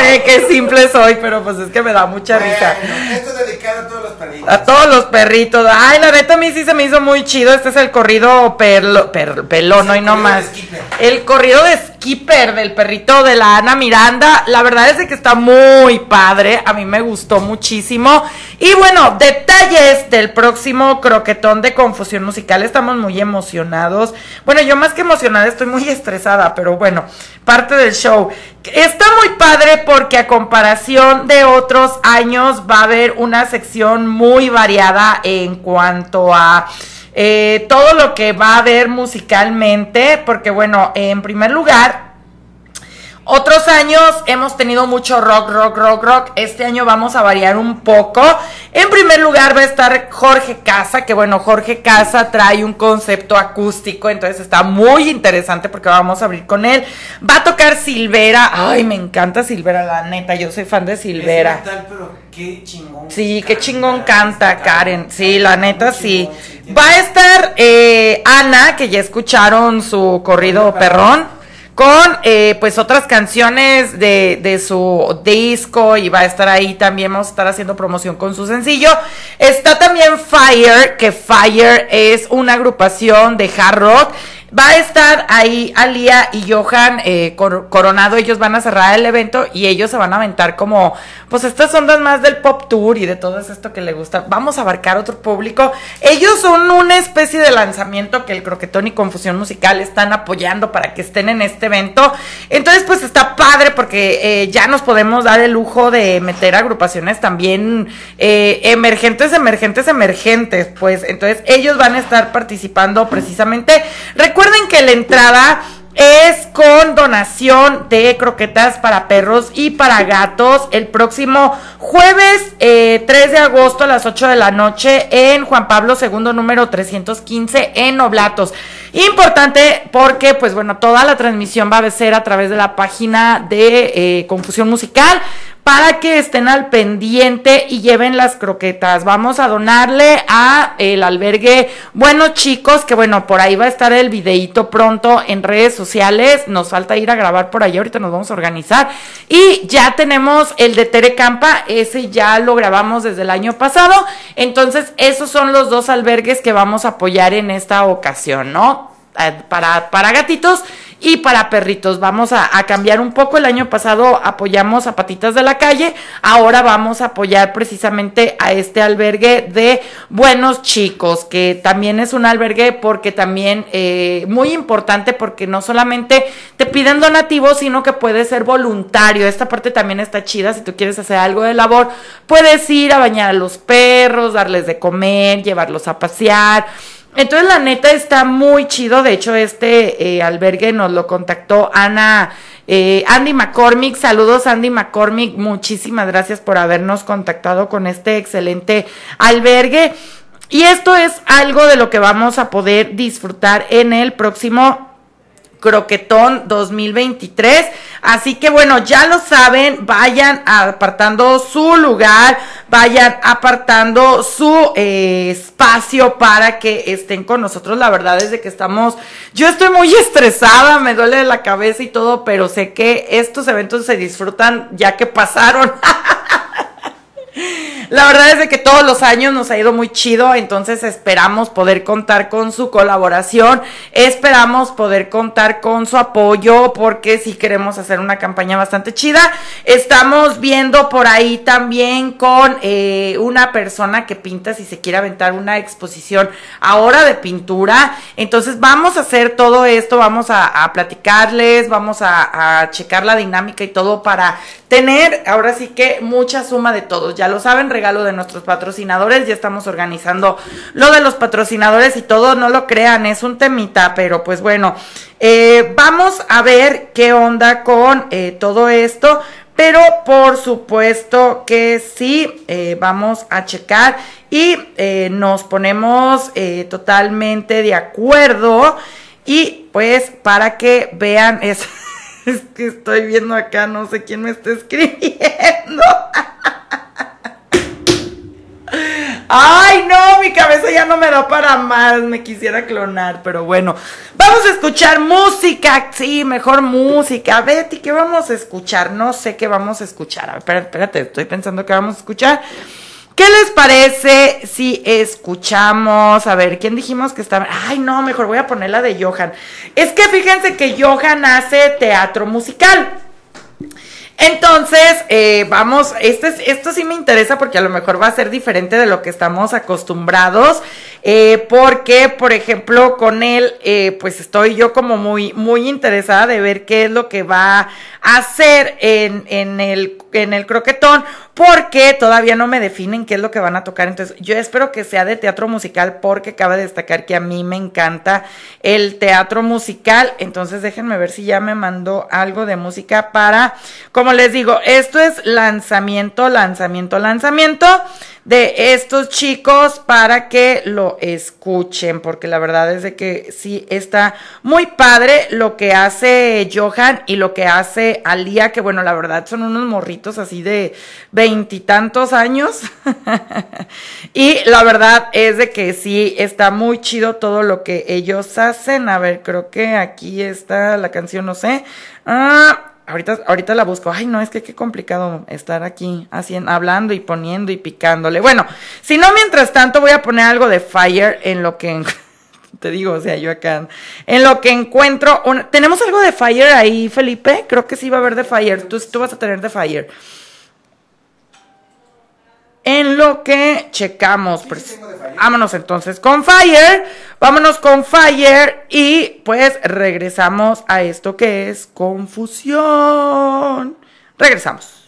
Sé que simple soy, pero pues es que me da mucha risa. Bueno, esto es dedicado a todos los perritos. A todos los perritos. Ay, la neta a mí sí se me hizo muy chido. Este es el corrido perlo, per- pelón, hoy no corrido más. de Skipper. El corrido de Skipper del perrito de la Ana Miranda. La verdad es de que está muy padre. A mí me gustó muchísimo. Y bueno, detalles del próximo croquetón de confusión musical. Estamos muy emocionados. Bueno, yo más que emocionada estoy muy estresada, pero bueno, parte del show. Está muy padre porque a comparación de otros años va a haber una sección muy variada en cuanto a eh, todo lo que va a haber musicalmente, porque bueno, en primer lugar, otros años hemos tenido mucho rock, rock, rock, rock. Este año vamos a variar un poco. En primer lugar va a estar Jorge Casa, que bueno, Jorge Casa trae un concepto acústico, entonces está muy interesante porque vamos a abrir con él. Va a tocar Silvera. Ay, me encanta Silvera, la neta, yo soy fan de Silvera. Es metal, pero qué chingón. Sí, qué chingón canta. Karen. Sí, la neta sí. Va a estar eh, Ana, que ya escucharon su corrido Corrido perrón, con eh, pues otras canciones de, de su disco y va a estar ahí también, vamos a estar haciendo promoción con su sencillo. Está también Fire, que Fire es una agrupación de hard rock. Va a estar ahí Alia y Johan eh, Cor- Coronado, ellos van a cerrar el evento y ellos se van a aventar como, pues estas ondas más del pop tour y de todo esto que le gusta. Vamos a abarcar otro público. Ellos son una especie de lanzamiento que el Croquetón y Confusión Musical están apoyando para que estén en este evento. Entonces, pues está padre porque eh, ya nos podemos dar el lujo de meter agrupaciones también eh, emergentes, emergentes, emergentes. Pues entonces ellos van a estar participando precisamente. Recuerden que la entrada es con donación de croquetas para perros y para gatos el próximo jueves eh, 3 de agosto a las 8 de la noche en Juan Pablo II número 315 en Oblatos. Importante porque pues bueno, toda la transmisión va a ser a través de la página de eh, Confusión Musical para que estén al pendiente y lleven las croquetas. Vamos a donarle a el albergue Buenos Chicos, que bueno, por ahí va a estar el videíto pronto en redes sociales. Nos falta ir a grabar por ahí, ahorita nos vamos a organizar. Y ya tenemos el de Tere Campa, ese ya lo grabamos desde el año pasado. Entonces, esos son los dos albergues que vamos a apoyar en esta ocasión, ¿no? Eh, Para, para gatitos y para perritos. Vamos a, cambiar un poco. El año pasado apoyamos a Patitas de la Calle. Ahora vamos a apoyar precisamente a este albergue de Buenos Chicos, que también es un albergue porque también eh, muy importante porque no solamente te piden donativos, sino que puede ser voluntario. Esta parte también está chida. Si tú quieres hacer algo de labor, puedes ir a bañar a los perros, darles de comer, llevarlos a pasear. Entonces la neta está muy chido. De hecho, este eh, albergue nos lo contactó Ana, eh, Andy McCormick. Saludos Andy McCormick. Muchísimas gracias por habernos contactado con este excelente albergue. Y esto es algo de lo que vamos a poder disfrutar en el próximo Croquetón 2023. Así que bueno, ya lo saben, vayan apartando su lugar, vayan apartando su eh, espacio para que estén con nosotros. La verdad es de que estamos, yo estoy muy estresada, me duele la cabeza y todo, pero sé que estos eventos se disfrutan ya que pasaron. La verdad es de que todos los años nos ha ido muy chido, entonces esperamos poder contar con su colaboración, esperamos poder contar con su apoyo porque si queremos hacer una campaña bastante chida. Estamos viendo por ahí también con eh, una persona que pinta si se quiere aventar una exposición ahora de pintura. Entonces vamos a hacer todo esto, vamos a, a platicarles, vamos a, a checar la dinámica y todo para tener ahora sí que mucha suma de todos. Ya lo saben, regalo de nuestros patrocinadores. Ya estamos organizando lo de los patrocinadores y todo. No lo crean, es un temita, pero pues bueno, eh, vamos a ver qué onda con eh, todo esto. Pero por supuesto que sí, eh, vamos a checar y nos ponemos totalmente de acuerdo. Y pues para que vean eso. Es que estoy viendo acá, no sé quién me está escribiendo. Ay, no, mi cabeza ya no me da para más. Me quisiera clonar, pero bueno. Vamos a escuchar música. Sí, mejor música. Betty, ¿qué vamos a escuchar? No sé qué vamos a escuchar. A ver, espérate, estoy pensando qué vamos a escuchar. ¿Qué les parece si escuchamos? A ver, ¿quién dijimos que estaba? Ay, no, mejor voy a poner la de Johan. Es que fíjense que Johan hace teatro musical. Entonces, eh, vamos, este es- esto sí me interesa porque a lo mejor va a ser diferente de lo que estamos acostumbrados, eh, porque, por ejemplo, con él, eh, pues estoy yo como muy, muy interesada de ver qué es lo que va a hacer en, en, el, en el croquetón, porque todavía no me definen qué es lo que van a tocar. Entonces, yo espero que sea de teatro musical, porque cabe destacar que a mí me encanta el teatro musical. Entonces, déjenme ver si ya me mandó algo de música para, como les digo, esto es lanzamiento, lanzamiento, lanzamiento de estos chicos para que lo escuchen, porque la verdad es de que sí está muy padre lo que hace Johan y lo que hace Alía, que bueno, la verdad son unos morritos así de veintitantos años. y la verdad es de que sí está muy chido todo lo que ellos hacen. A ver, creo que aquí está la canción, no sé. Ah, Ahorita, ahorita la busco. Ay, no, es que qué complicado estar aquí haciendo, hablando y poniendo y picándole. Bueno, si no, mientras tanto voy a poner algo de Fire en lo que te digo, o sea, yo acá en lo que encuentro. ¿Tenemos algo de Fire ahí, Felipe? Creo que sí va a haber de Fire. Tú, tú vas a tener de Fire. En lo que checamos. pues, vámonos entonces con Fire. Vámonos con Fire. Y pues regresamos a esto que es confusión. Regresamos.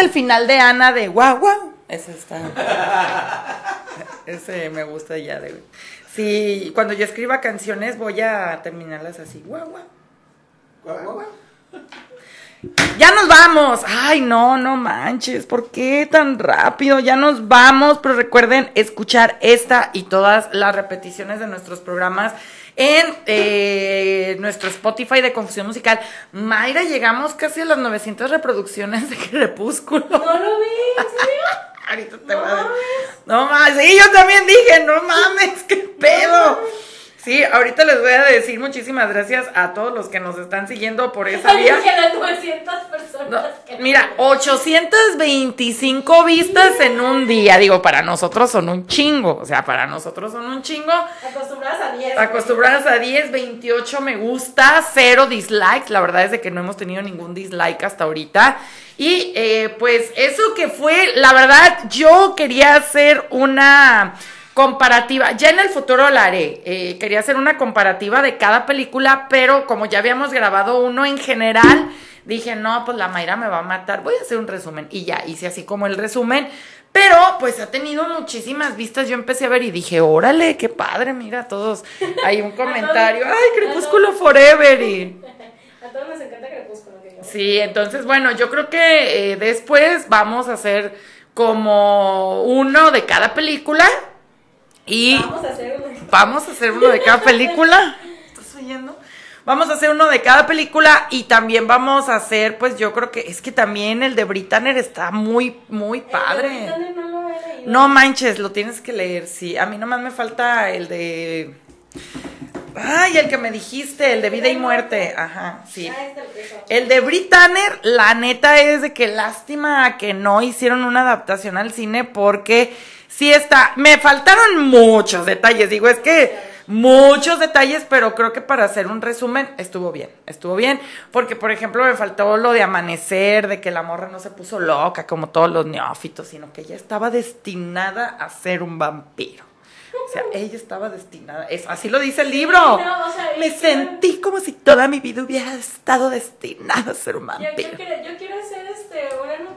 El final de Ana de guau, guau. Ese está. Ese me gusta ya de. Sí, cuando yo escriba canciones voy a terminarlas así. Guau, guau. Guau, guau, guau. Ya nos vamos. Ay, no, no manches. ¿Por qué tan rápido? Ya nos vamos. Pero recuerden escuchar esta y todas las repeticiones de nuestros programas en eh, nuestro Spotify de Confusión Musical. Mayra, llegamos casi a las 900 reproducciones de Crepúsculo. No lo vi, ¿en serio? Ahorita te voy a... No mames, sí, yo también dije, no mames, qué pedo. Sí, ahorita les voy a decir muchísimas gracias a todos los que nos están siguiendo por esa vía. Dije las 900 personas No, que mira, 825 vistas en un día. Digo, para nosotros son un chingo. O sea, para nosotros son un chingo. acostumbradas a 10. Acostumbradas a 10, 28 me gusta, 0 dislikes. La verdad es de que no hemos tenido ningún dislike hasta ahorita. Y eh, pues eso que fue, la verdad, yo quería hacer una comparativa. Ya en el futuro la haré. Eh, quería hacer una comparativa de cada película, pero como ya habíamos grabado uno en general, dije, no, pues la Mayra me va a matar. Voy a hacer un resumen. Y ya hice así como el resumen. Pero pues ha tenido muchísimas vistas. Yo empecé a ver y dije, órale, qué padre, mira todos. Hay un comentario. Ay, Crepúsculo Forever. Y... A todos nos encanta Crepúsculo. que yo. Sí, entonces bueno, yo creo que eh, después vamos a hacer como uno de cada película. Y Vamos a hacer un... vamos a hacer uno de cada película. ¿Estás oyendo? Vamos a hacer uno de cada película y también vamos a hacer, pues yo creo que es que también el de Britanner está muy, muy padre. El no lo he leído. No manches, lo tienes que leer, sí. A mí nomás me falta el de... Ay, el que me dijiste, el de vida y muerte. Ajá, sí. Ah, este. El de Brit Tanner, la neta es de que lástima que no hicieron una adaptación al cine porque sí está, me faltaron muchos detalles, digo, es que muchos detalles, pero creo que para hacer un resumen estuvo bien, estuvo bien, porque por ejemplo me faltó lo de amanecer, de que la morra no se puso loca como todos los neófitos, sino que ella estaba destinada a ser un vampiro. O sea, ella estaba destinada, es, así lo dice el libro. no, o sea, Me sentí como si toda mi vida hubiera estado destinada a ser un Yo, vampiro. yo, quiero, yo quiero hacer este,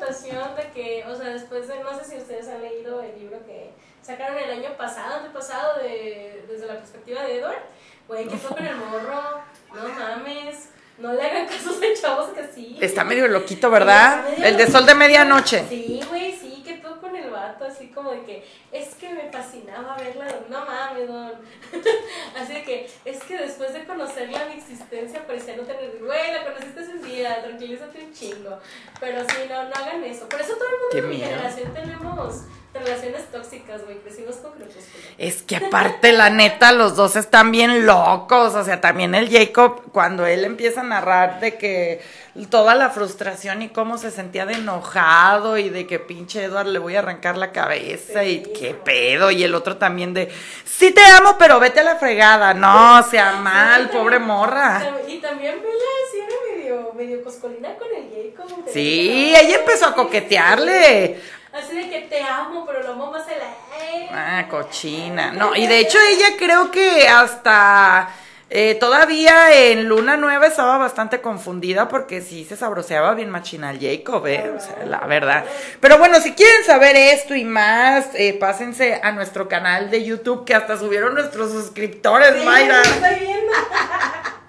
de que, o sea, después de, no sé si ustedes han leído el libro que sacaron el año pasado, antepasado, de, desde la perspectiva de Edward, güey, ¿qué fue con el morro? No mames, no le hagan caso a esos chavos que sí. Está medio loquito, ¿verdad? Medio El de sol de medianoche. Sí, güey, sí, que todo con el vato, así como de que es que me fascinaba verla, don, no mames, don. así de que es que después de conocerla, mi existencia parecía no tener. Güey, la conociste hace un día, tranquilízate un chingo. Pero sí, no, no hagan eso. Por eso todo el mundo en mi generación tenemos relaciones tóxicas, güey, crecimos con crepúsculo. Es que aparte, la neta, los dos están bien locos. O sea, también el Jacob, cuando él empieza a narrar de que toda la frustración y cómo se sentía de enojado y de que pinche Edward le voy a arrancar la cabeza y qué pedo. Y el otro también de, sí te amo, pero vete a la fregada. No, sea mal, pobre morra. Y también Bella sí era medio, medio coscolina con el Jacob. Sí, ella empezó a coquetearle. Así de que te amo, pero lo amo más a la... Ah, cochina. No, y de hecho ella creo que hasta eh, todavía en Luna Nueva estaba bastante confundida porque sí se sabroseaba bien machina al Jacob, eh, o sea, la verdad. Pero bueno, si quieren saber esto y más, eh, pásense a nuestro canal de YouTube que hasta subieron nuestros suscriptores, Mayra. Estoy viendo.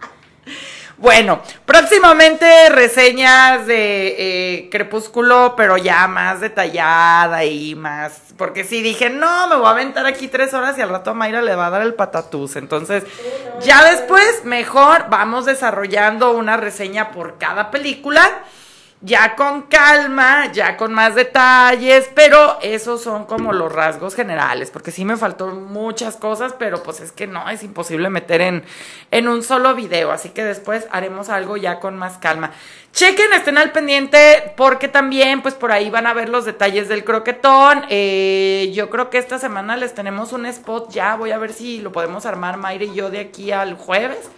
Bueno, próximamente reseñas de eh, Crepúsculo, pero ya más detallada y más. Porque sí dije, no, me voy a aventar aquí tres horas y al rato a Mayra le va a dar el patatús. Entonces, ya después, mejor vamos desarrollando una reseña por cada película. Ya con calma, ya con más detalles, pero esos son como los rasgos generales, porque sí me faltó muchas cosas, pero pues es que no, es imposible meter en, en un solo video, así que después haremos algo ya con más calma. Chequen, estén al pendiente, porque también pues por ahí van a ver los detalles del croquetón. Eh, yo creo que esta semana les tenemos un spot ya, voy a ver si lo podemos armar Mayra y yo de aquí al jueves.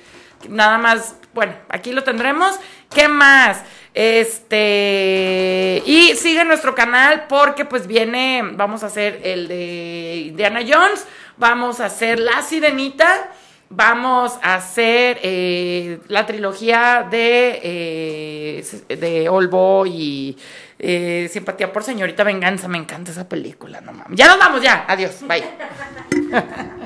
Nada más, bueno, aquí lo tendremos. ¿Qué más? Este, y sigue nuestro canal porque pues viene, vamos a hacer el de Indiana Jones, vamos a hacer La Sirenita vamos a hacer eh, la trilogía de, eh, de All Boy y eh, Simpatía por Señorita Venganza. Me encanta esa película, no mames. Ya nos vamos, ya. Adiós, bye.